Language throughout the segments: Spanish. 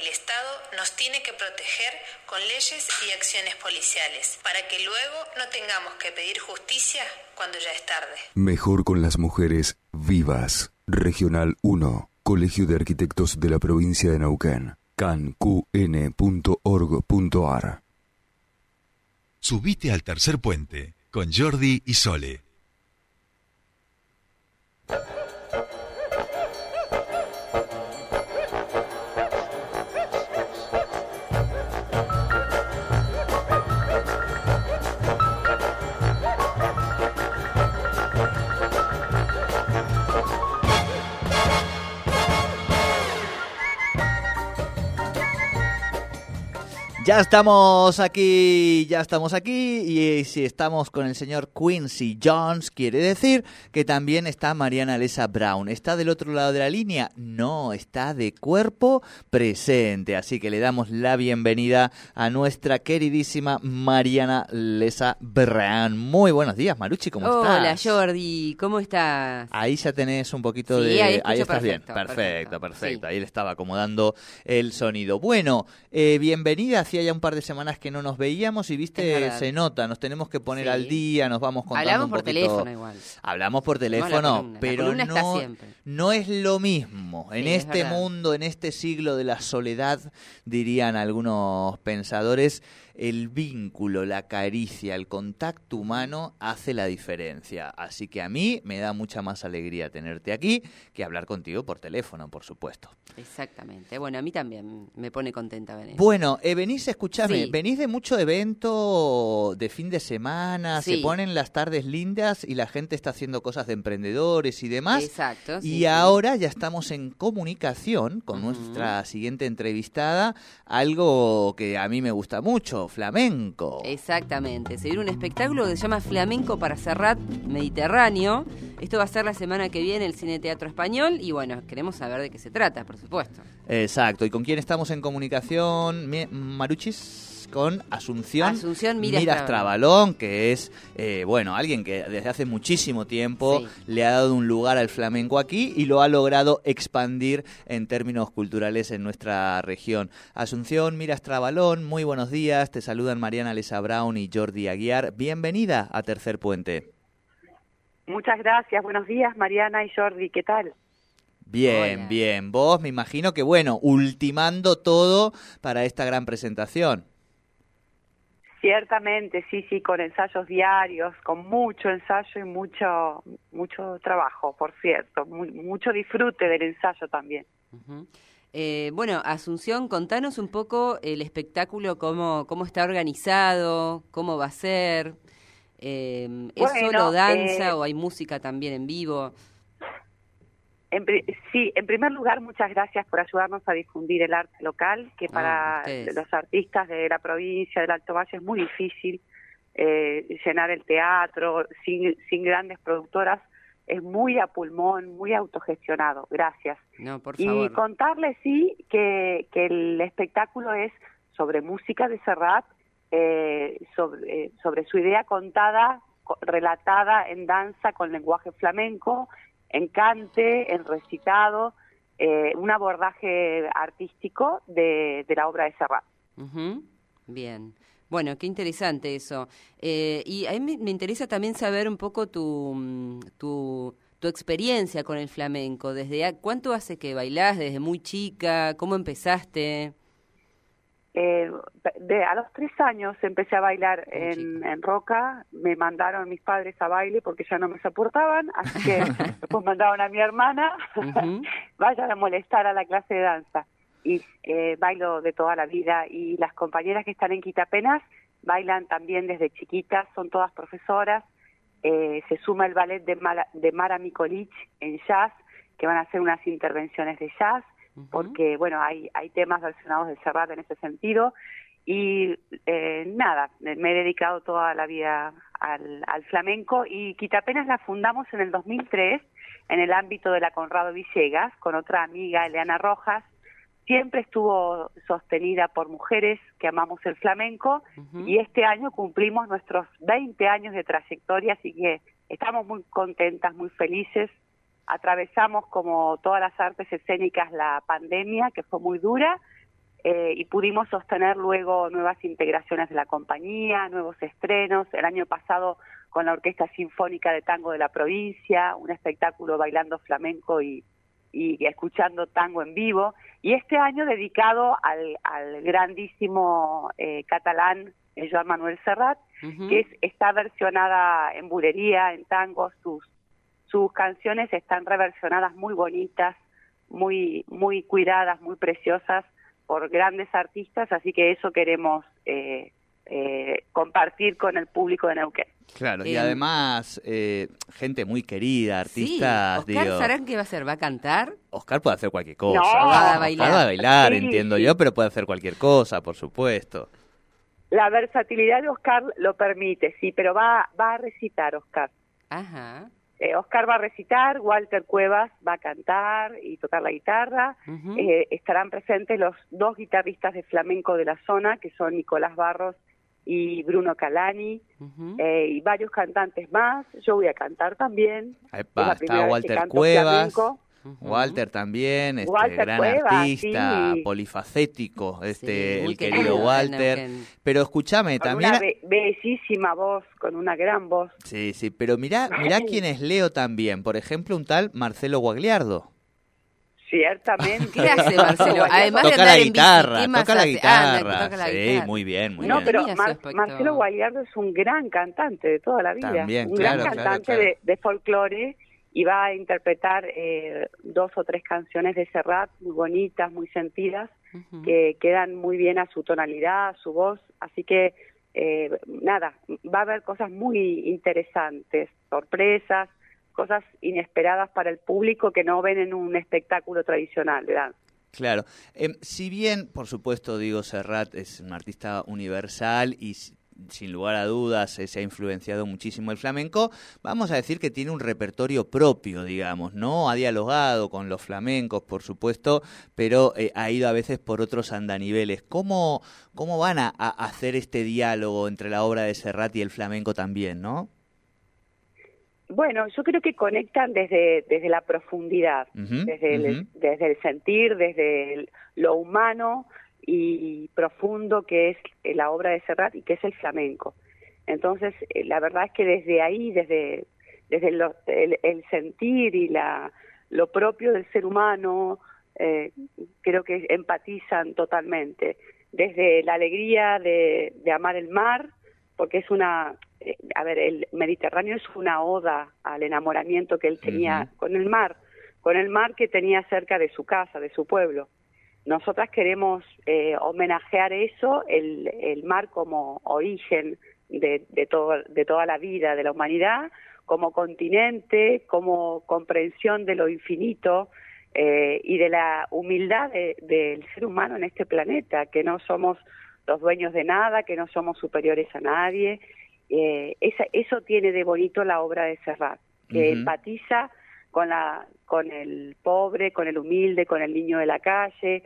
el Estado nos tiene que proteger con leyes y acciones policiales, para que luego no tengamos que pedir justicia cuando ya es tarde. Mejor con las mujeres vivas. Regional 1, Colegio de Arquitectos de la Provincia de Neuquén, canqn.org.ar. Subite al tercer puente con Jordi y Sole. Ya estamos aquí, ya estamos aquí y si estamos con el señor Quincy Jones, quiere decir que también está Mariana Lesa Brown. ¿Está del otro lado de la línea? No, está de cuerpo presente. Así que le damos la bienvenida a nuestra queridísima Mariana Lesa Brown. Muy buenos días, Maruchi, ¿cómo estás? Hola, Jordi, ¿cómo estás? Ahí ya tenés un poquito Sí, de... ahí estás bien. perfecto, Perfecto, perfecto. perfecto. Sí. Ahí le estaba acomodando el sonido. Bueno, eh, bienvenida. Hacía ya un par de semanas que no nos veíamos y viste, se nota, nos tenemos que poner Sí. al día, nos vamos contando Hablamos un por poquito- teléfono igual. Hablamos por No, teléfono, columna. Pero no, no es lo mismo. en Sí, este mundo, en este siglo de la soledad, dirían algunos pensadores, el vínculo, la caricia, el contacto humano hace la diferencia. Así que a mí me da mucha más alegría tenerte aquí que hablar contigo por teléfono, por supuesto. Exactamente. Bueno, a mí también me pone contenta venir. Bueno, eh, venís, escuchame, Sí. venís de mucho evento de fin de semana, se ponen las tardes lindas y la gente está haciendo cosas de emprendedores y demás. Exacto. y sí. ahora ya estamos en comunicación con nuestra siguiente entrevistada, algo que a mí me gusta mucho, flamenco. Exactamente. Se viene un espectáculo que se llama Flamenco para Serrat Mediterráneo. Esto va a ser la semana que viene el Cine Teatro Español y bueno, queremos saber de qué se trata, por supuesto. Exacto. ¿Y con quién estamos en comunicación, Maruchis? Con Asunción, Asunción Miras Trabalón, Trabalón. que es, eh, bueno, alguien que desde hace muchísimo tiempo Sí. le ha dado un lugar al flamenco aquí y lo ha logrado expandir en términos culturales en nuestra región. Asunción Miras Trabalón, muy buenos días. Te saludan Mariana Lesa Brown y Jordi Aguiar. Bienvenida a Tercer Puente. Muchas gracias, buenos días Mariana y Jordi, ¿qué tal? Bien, Hola. bien. Vos me imagino que, bueno, ultimando todo para esta gran presentación. Ciertamente, sí, sí, con ensayos diarios, con mucho ensayo y mucho mucho trabajo, por cierto, mu- mucho disfrute del ensayo también. Eh, bueno, Asunción, contanos un poco el espectáculo, cómo, cómo está organizado, cómo va a ser. Eh, ¿Es Bueno, solo danza eh, o hay música también en vivo? En sí, en primer lugar, muchas gracias por ayudarnos a difundir el arte local, que para los artistas de la provincia del Alto Valle es muy difícil eh, llenar el teatro sin, sin grandes productoras. Es muy a pulmón, muy autogestionado. Gracias. No, por Y contarles, sí, que, que el espectáculo es sobre música de Serrat, eh, sobre, eh, sobre su idea contada, co- relatada en danza con lenguaje flamenco, en cante, en recitado, eh, un abordaje artístico de, la obra de Serrat. Bien. Bueno, qué interesante eso. Eh, y a mí me, interesa también saber un poco tu, mm, tu, experiencia con el flamenco. ¿Desde cuánto hace que bailás? ¿Desde muy chica? ¿Cómo empezaste? Eh, de, a los tres años empecé a bailar en, Roca, me mandaron mis padres a baile porque ya no me soportaban, así que después mandaron a mi hermana, Ujú. vayan a molestar a la clase de danza. Y eh, bailo de toda la vida y las compañeras que están en Quitapenas bailan también desde chiquitas, son todas profesoras. Eh, se suma el ballet de Mara, de Mara Mikolich en jazz, que van a hacer unas intervenciones de jazz Porque bueno hay hay temas versionados de Serrat en ese sentido. Y eh, nada me he dedicado toda la vida al, al flamenco y Quitapenas la fundamos en el 2003 en el ámbito de la Conrado Villegas con otra amiga Eleana Rojas. Siempre estuvo sostenida por mujeres que amamos el flamenco y este año cumplimos nuestros 20 años de trayectoria, así que estamos muy contentas, muy felices. Atravesamos como todas las artes escénicas la pandemia, que fue muy dura, eh, y pudimos sostener luego nuevas integraciones de la compañía, nuevos estrenos. El año pasado con la Orquesta Sinfónica de Tango de la provincia, un espectáculo bailando flamenco y, y escuchando tango en vivo. Y este año dedicado al, al grandísimo eh, catalán Joan Manuel Serrat, que es, está versionada en bulería, en tango, sus, sus canciones están reversionadas muy bonitas, muy, muy cuidadas, muy preciosas por grandes artistas, así que eso queremos eh, eh, compartir con el público de Neuquén. Claro, y además eh, gente muy querida, artistas. Sí. Oscar qué va a hacer? ¿Va a cantar? Oscar puede hacer cualquier cosa. va a bailar. Va a bailar, entiendo yo, pero puede hacer cualquier cosa, por supuesto. La versatilidad de Oscar lo permite, sí, pero va, va a recitar Oscar. Ajá. Eh, Oscar va a recitar, Walter Cuevas va a cantar y tocar la guitarra. Eh, estarán presentes los dos guitarristas de flamenco de la zona, que son Nicolás Barros y Bruno Calani, eh, y varios cantantes más. Yo voy a cantar también. está Walter Cuevas. Walter también, este gran artista, polifacético, este el querido Walter. Pero escúchame, también una bellísima voz, con una gran voz. Sí, sí, pero mirá, mirá quienes leo también, por ejemplo, un tal Marcelo Guagliardo. Ciertamente. ¿Qué hace Marcelo? Además toca de la guitarra, toca la guitarra. sí, muy bien, muy no, bien. pero Marcelo Guagliardo es un gran cantante de toda la vida. un gran cantante De, de folclore y va a interpretar eh, dos o tres canciones de Serrat muy bonitas, muy sentidas, que quedan muy bien a su tonalidad, a su voz, así que eh, nada, va a haber cosas muy interesantes, sorpresas, cosas inesperadas para el público que no ven en un espectáculo tradicional danza. Claro. Em, si bien, por supuesto, digo, Serrat es un artista universal y sin lugar a dudas se ha influenciado muchísimo el flamenco, vamos a decir que tiene un repertorio propio, digamos, ¿no? Ha dialogado con los flamencos, por supuesto, pero eh, ha ido a veces por otros andaniveles. ¿Cómo, cómo van a, hacer este diálogo entre la obra de Serrat y el flamenco también, no? Bueno, yo creo que conectan desde, desde la profundidad, desde, el, desde el sentir, desde lo humano, y profundo que es eh, la obra de Serrat y que es el flamenco. Entonces, eh, la verdad es que desde ahí, desde, desde el, sentir y la, lo propio del ser humano, eh, creo que empatizan totalmente. Desde la alegría de, amar el mar, porque es una, a ver, el Mediterráneo es una oda al enamoramiento que él tenía con el mar, con el mar que tenía cerca de su casa, de su pueblo. Nosotras queremos eh, homenajear eso, el, el, mar como origen de, de, todo, de toda la vida de la humanidad, como continente, como comprensión de lo infinito eh, y de la humildad del ser humano en este planeta, que no somos los dueños de nada, que no somos superiores a nadie. Eh, esa, eso tiene de bonito la obra de Serrat, que empatiza con, la, con el pobre, con el humilde, con el niño de la calle,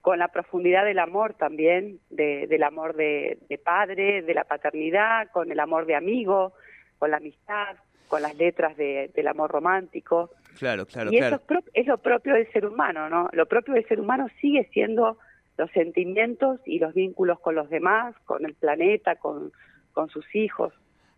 con la profundidad del amor también, de, del amor de, padre, de la paternidad, con el amor de amigo, con la amistad, con las letras del amor romántico. Claro, claro, y claro. Eso es, lo propio del ser humano, ¿no? Lo propio del ser humano sigue siendo los sentimientos y los vínculos con los demás, con el planeta, con, con sus hijos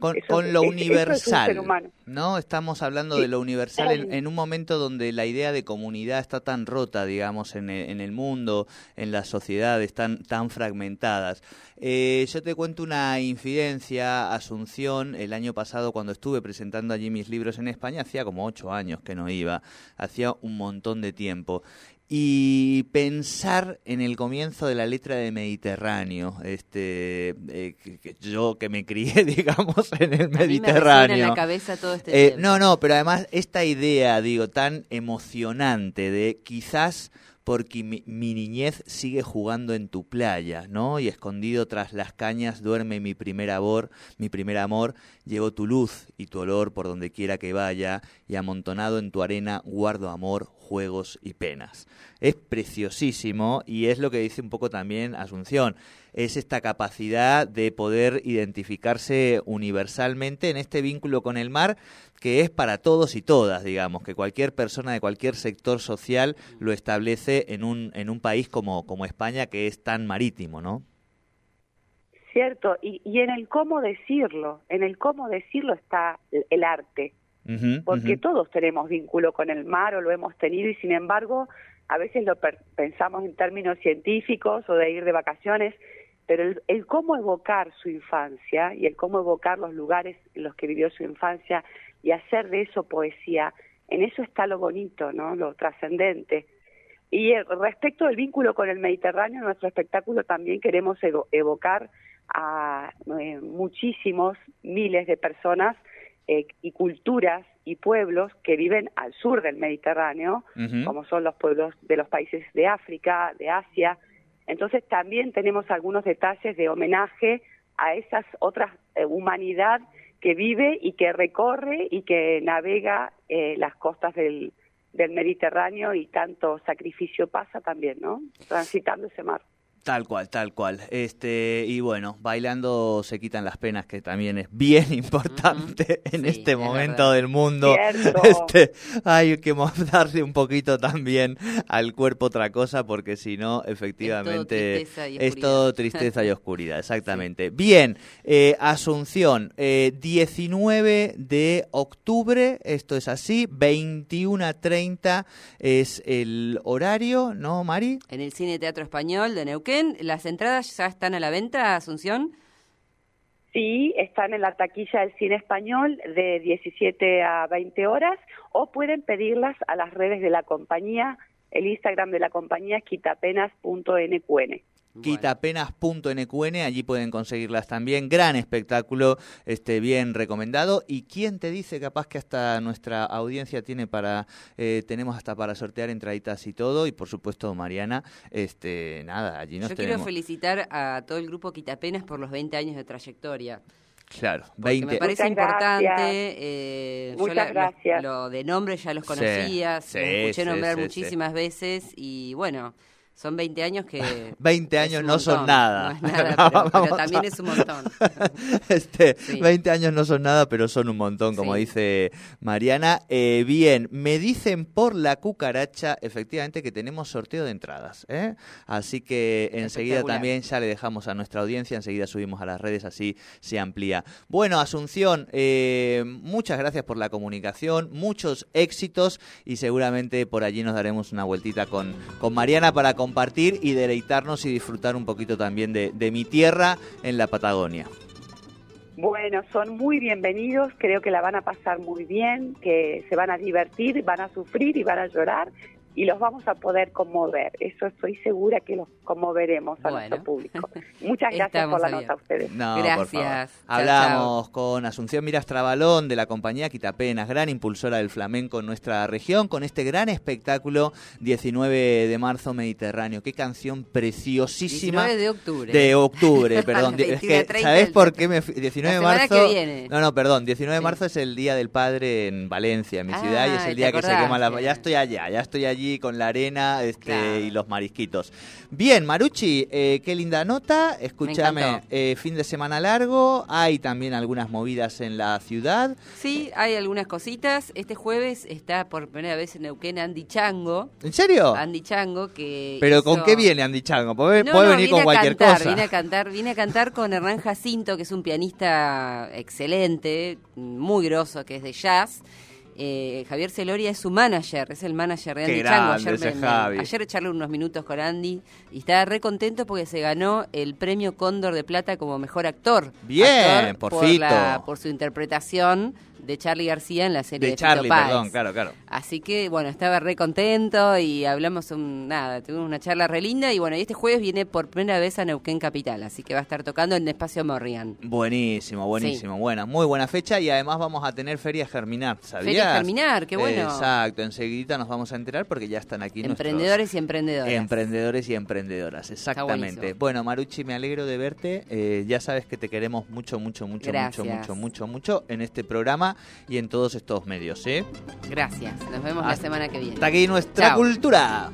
con, lo universal, ¿no? Estamos hablando de lo universal en, un momento donde la idea de comunidad está tan rota, digamos, en el, mundo, en las sociedades tan, tan fragmentadas. Eh, yo te cuento una infidencia, Asunción, el año pasado cuando estuve presentando allí mis libros en España, hacía como ocho años que no iba, hacía un montón de tiempo y pensar en el comienzo de la letra de Mediterráneo, este, eh, que, yo que me crié, digamos, en el Mediterráneo. en la cabeza todo este eh, no, no, pero además esta idea, digo, tan emocionante de quizás porque mi, niñez sigue jugando en tu playa, ¿no? Y escondido tras las cañas duerme mi primer amor, mi primer amor, llevo tu luz y tu olor por donde quiera que vaya, y amontonado en tu arena guardo amor, juegos y penas. Es preciosísimo y es lo que dice un poco también Asunción, es esta capacidad de poder identificarse universalmente en este vínculo con el mar que es para todos y todas, digamos, que cualquier persona de cualquier sector social lo establece en un, en un país como, como España que es tan marítimo, ¿no? Cierto, y, y en el cómo decirlo, en el cómo decirlo está el, el porque todos tenemos vínculo con el mar o lo hemos tenido y sin embargo a veces lo pensamos en términos científicos o de ir de vacaciones, pero el, el cómo evocar su infancia y el cómo evocar los lugares en los que vivió su infancia y hacer de eso poesía, en eso está lo bonito, ¿no? Lo trascendente. Y eh, respecto del vínculo con el Mediterráneo, en nuestro espectáculo también queremos evo- evocar a eh, muchísimos, miles de personas eh, y culturas y pueblos que viven al sur del Mediterráneo, como son los pueblos de los países de África, de Asia. Entonces también tenemos algunos detalles de homenaje a esas otras eh, humanidad que vive y que recorre y que navega eh, las costas del, del Mediterráneo y tanto sacrificio pasa también, ¿no? Transitando ese mar. Tal cual, tal cual. Este, y bueno, bailando se quitan las penas, que también es bien importante en Sí, este es momento verdad. del mundo. Cierto. Este, hay que darle un poquito también al cuerpo otra cosa, porque si no, efectivamente, tristeza y es oscuridad. todo tristeza y oscuridad, exactamente. Bien, eh, Asunción, eh, 19 de octubre, esto es así, 21 a 30 es el horario, ¿no, Mari? En el Cine Teatro Español de Neuquén, ¿las entradas ya están a la venta, Asunción? Sí, están en la taquilla del cine español de 17 a 20 horas o pueden pedirlas a las redes de la compañía. El Instagram de la compañía es quitapenas.nqn. quitapenas.nqn, allí pueden conseguirlas también. Gran espectáculo, este bien recomendado. ¿Y quién te dice capaz que hasta nuestra audiencia tiene para eh, tenemos hasta para sortear entraditas y todo y por supuesto Mariana, este nada, allí nos Yo quiero felicitar a todo el grupo Quitapenas por los 20 años de trayectoria. Claro, Porque 20 me parece Muchas importante. gracias. eh, Muchas yo la- gracias. Lo, de nombre ya los conocía, sí, los escuché sí, nombrar sí, sí. muchísimas veces y bueno, son 20 años que... 20 es años no son nada. No es nada, No, pero, también a- es un montón. Este, Sí. 20 años no son nada, pero son un montón, como Sí. dice Mariana. Eh, bien, me dicen por la cucaracha, efectivamente, que tenemos sorteo de entradas. ¿eh? Así que enseguida también ya le dejamos a nuestra audiencia, enseguida subimos a las redes, así se amplía. Bueno, Asunción, eh, muchas gracias por la comunicación, muchos éxitos y seguramente por allí nos daremos una vueltita con, con Mariana para compartir y deleitarnos y disfrutar un poquito también de, de mi tierra en la Patagonia. Bueno, son muy bienvenidos, creo que la van a pasar muy bien, que se van a divertir, van a sufrir y van a llorar y los vamos a poder conmover. Eso estoy segura que los conmoveremos a Bueno. nuestro público. Muchas gracias Estamos por la abiertos. nota a ustedes. No, por Gracias. favor. Chao, Hablamos con Asunción Miras Trabalón de la compañía Quitapenas, gran impulsora del flamenco en nuestra región, con este gran espectáculo 19 de marzo Mediterráneo. Qué canción preciosísima. 19 de octubre. De octubre, perdón. Es 21 que, a 30 ¿sabés del por qué me fui? 19 de marzo. que viene. No, no, perdón. 19 de Sí. marzo es el Día del Padre en Valencia, en mi ciudad, y es Ah, el ¿te día que se quema la. Ya estoy allá, ya estoy allí con la arena este, Claro. y los marisquitos. Bien, Maruchi, eh, qué linda nota. Escúchame, eh, fin de semana largo. Hay también algunas movidas en la ciudad. Sí, hay algunas cositas. Este jueves está por primera vez en Neuquén Andy Chango. ¿En serio? Andy Chango que Pero ¿con qué viene Andy Chango? Puede, No, puede no, venir con a cualquier cantar, cosa. Viene a cantar, viene a cantar con Hernán Jacinto, que es un pianista excelente, muy grosso, que es de jazz. Eh, Javier Celoria es su manager, es el manager de Qué Andy Chango. grande Ayer, ese me- me- Javi. ayer charlé unos minutos con Andy y estaba re contento porque se ganó el premio Cóndor de Plata como mejor actor. Bien, Actor por la- por su interpretación de Charlie García en la serie de, De Charlie, Fito Páez. perdón, claro, claro. Así que, bueno, estaba re contento y hablamos, un, nada, tuvimos una charla re linda y bueno, y este jueves viene por primera vez a Neuquén Capital, así que va a estar tocando en Espacio Morrián. Buenísimo, buenísimo. Buena, muy buena fecha y además vamos a tener Feria Germinar, ¿sabías? Feria Germinar, qué bueno. Exacto, enseguida nos vamos a enterar porque ya están aquí nuestros Emprendedores y emprendedoras. emprendedores y emprendedoras, exactamente. Bueno, Maruchi, me alegro de verte. Eh, ya sabes que te queremos mucho, mucho, mucho, Gracias. mucho, mucho, mucho, mucho en este programa y en todos estos medios, ¿eh? Gracias. Nos vemos la semana que viene. Hasta aquí nuestra Chao. cultura.